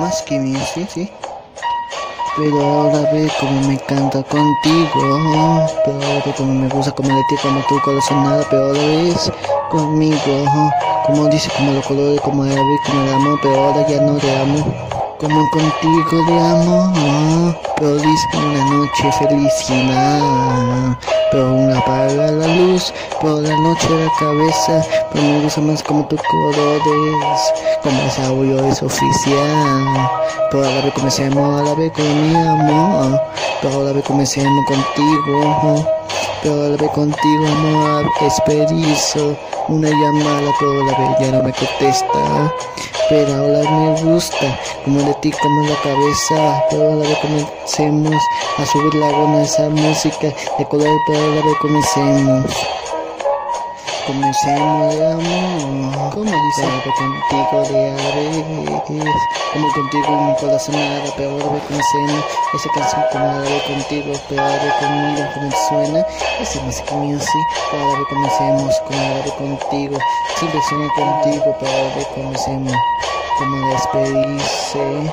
más que mí, sí, sí. Pero ahora ve como me encanta contigo, pero ahora como me gusta como de ti, como tu corazón nada, pero ahora ves conmigo, como dice, como los colores, como la vi, como el amor, pero ahora ya no te amo, como contigo te amo, pero dice una noche felicidad, pero una apaga la luz, por la noche la cabeza, pero me gusta más como tus colores, como esa aullo es oficial, pero a la vez comencemos, a la vez con mi amor, pero a la vez comencemos contigo, pero a la vez contigo amor, experizo, una llamada, pero la vez ya no me contesta, pero ahora me gusta, como de ti, como la cabeza, pero a la vez comencemos a subir la goma esa música de color, pero a la vez comencemos. Comencemos de amor, como dice algo contigo de aves, como contigo en mi corazón nada, pero ahora comencemos esa canción como la ve contigo, pero ve conmigo como suena, ese música mío sí, pero ahora comencemos como la ve contigo, siempre sueño contigo, pero ahora comencemos como despedirse,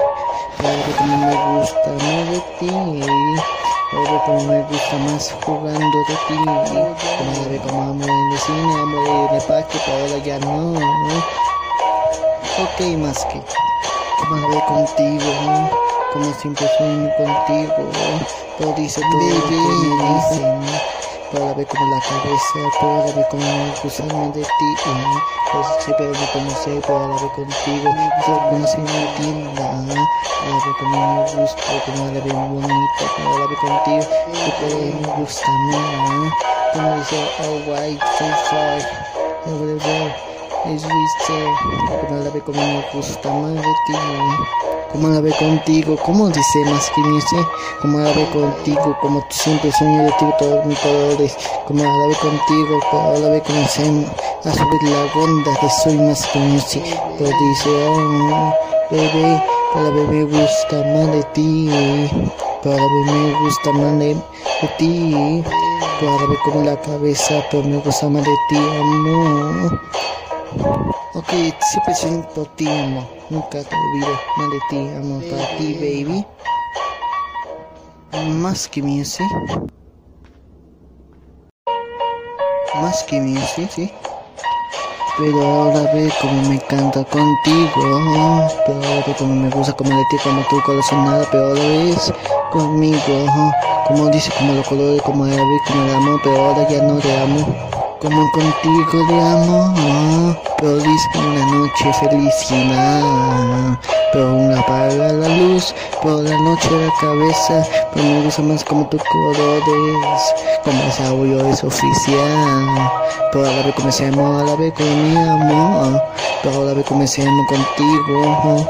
pero ahora ve como me gusta no de ti. Ahora como me gusta más jugando de ti como amo en el cine, amo en el parque, pero ahora ya no Ok, más que ve contigo Como siempre sueño contigo Pero dice todo lo que me Pero la ve como la cabeza, pero la ve como acusarme de ti Pues sí, pero no conocer, pero la ve contigo. Yo conocí mi tienda la ve como me gusta, como la ve bonita, como la ve contigo, y por ahí me gusta más. Como dice, oh white, so far, over es viste, como la ve me gusta más de ti. Como la ve contigo, como dice más que music, como la ve contigo, como tú siempre sueño de ti, todos mis colores, como la ve contigo, como la ve conocemos, a subir la onda de soy más que music, pero dice, oh, bebé, para bebé gusta más de ti, para bebé me gusta más de, de ti, para bebé como la cabeza, pero me gusta más de ti, amor. Ok, siempre soy por ti, amor. Nunca te olvido más de ti, amor. Para ti, baby. Más que music. Más que music, sí. Pero ahora ve como me encanta contigo, pero ahora como me gusta como de ti, como tu corazón nada, pero ahora ves conmigo, como dice, como los colores, como vi, como el amor, pero ahora ya no te amo, como contigo te amo, pero dice una noche felicidad, pero una apaga la luz, por la noche la cabeza, pero me gusta más como tus colores, como esa aullo es oficial, pero a la vez comencemos, a la vez con mi amor, pero a la vez comencemos contigo,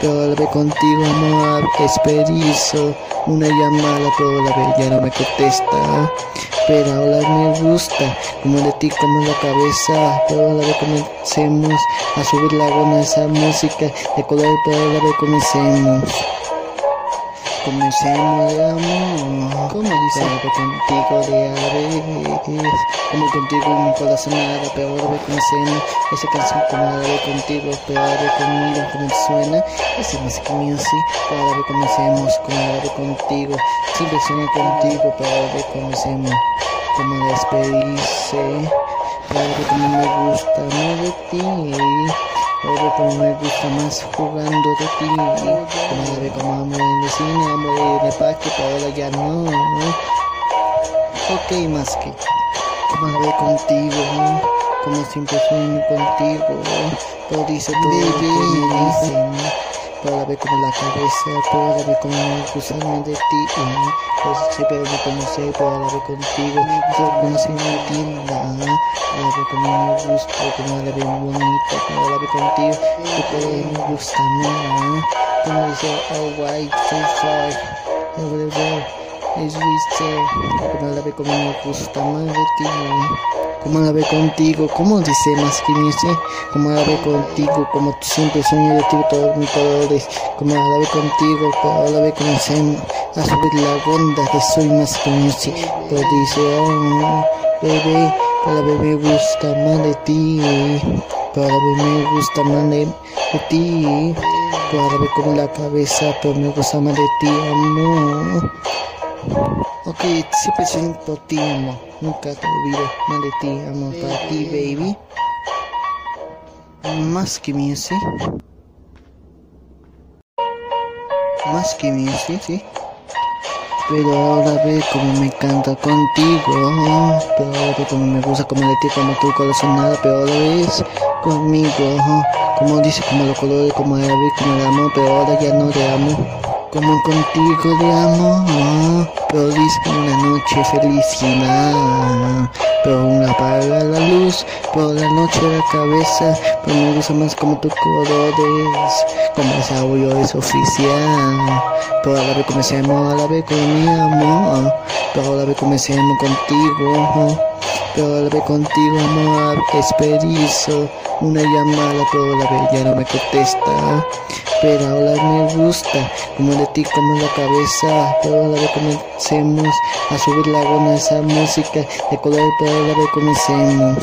pero la vez contigo amor, experizo, una llamada, pero la vez ya no me contesta, pero ahora me gusta, como de ti, como la cabeza, pero la comencemos a subir la goma esa música de color, pero la comencemos. Comencemos de amor, como dice algo contigo de aves, como contigo mi corazón nada, pero ahora ve comencemos esa canción como la contigo, pero ahora ve conmigo como suena, ese música mío sí, pero ahora ve comencemos como la contigo, siempre sueño contigo, pero ahora ve comencemos como despedirse, pero ahora ve como me gusta no de ti. Ahora como me gusta más jugando de ti, como la ve como amo en el cine, amo en el parque, pero ahora ya no. Ok, más que, como la ve contigo, como siempre sueño contigo, pero dice todo lo que me dicen, pero ve como la cabeza, ve como acusarme de ti, pues pero no conocer, la ve contigo, yo conocí mi tienda, ve como me gusta, como la ve bonita, como la ve contigo, ahí me gusta más, como dice, oh white, over the wall, es viste, como la ve como me gusta más de ti, como la ve contigo, como dice más que music, como la contigo, como tú siempre sueño de ti, todos mis colores, como la ve contigo, pero la ve comencemos a subir la onda de soy más que music, pero dice, oh, bebé, para bebé gusta más de ti, para bebé me gusta más de, de ti. Ahora ve con la cabeza, pero me gusta más de ti, amor. Ok, siempre soy por ti, amor. Nunca te olvido más de ti, amor. Para ti, baby. Más que sí. Más que mí, sí. Pero ahora ve como me encanta contigo. Pero ahora ve como me gusta como de ti, como tu corazón nada. Pero ahora ves conmigo. Como dice, como lo colores, como ve, como el amor. Pero ahora ya no te amo. Como contigo te amo. Pero dice una noche felicidad. Pero una apaga la luz. Por la noche la cabeza. Pero me gusta más como tus colores. Como ese aullo es oficial. Pero a la vez comencemos, a la vez con mi amor. Pero a la vez comencemos contigo. A la vez contigo, amor, experizo una llamada, pero a la ya no me contesta. Pero ahora me gusta, como de ti, como la cabeza. Pero a vez comencemos a subir la goma esa música de color, pero a vez comencemos.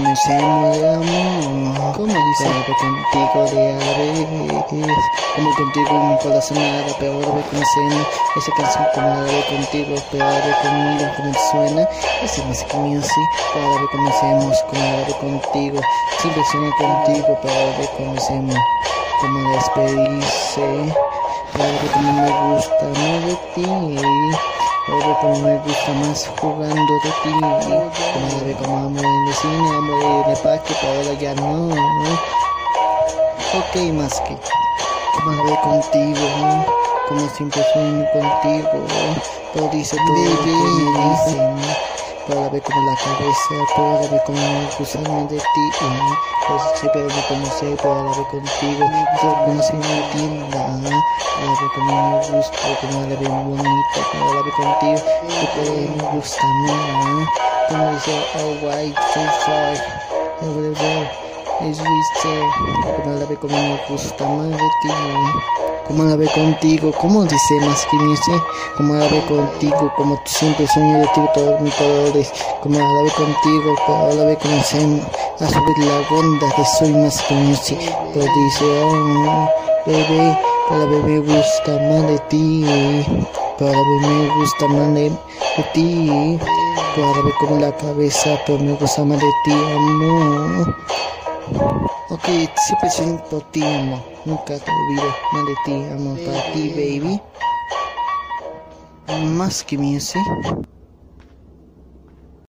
Comencemos de amor, como que contigo de alegres, como contigo mi corazón nada, ahora ve comencemos, esa canción como la ve contigo, ahora ve conmigo como suena, ese música mío sí, ahora ve comencemos, como la ve contigo, siempre suena contigo, ahora ve comencemos, como despedirse, ahora ve como me gusta, no de ti. Ahora como me gusta más jugando de ti ve como amo en el cine, amo en el parque, pero ahora ya no Ok, más que ve contigo Como siempre sueño contigo Pero dice todo lo que me dicen Ve como la cabeza ve como gusta de ti Pues conoce, pero la ve contigo Como si me entienda ve como me gusta, como la ve bonita, como la ve contigo, color me gusta más. Como dice, oh white, so far, everywhere, es viste, como la ve como me gusta más de ti. Ve contigo, como dice más que como la ve contigo, como tú siempre sueño de ti, todos mis colores, ve contigo, como la ve conocemos, a subir la onda que soy más que pero dice, oh, bebé, para bebé me gusta más de ti, para bebé me gusta más de, ti, para bebé con la cabeza, pero me gusta más de ti, amor. Ok, siempre soy por ti, amor. Nunca te olvido más de ti, amor. Para ti, baby. Más que mí, sí.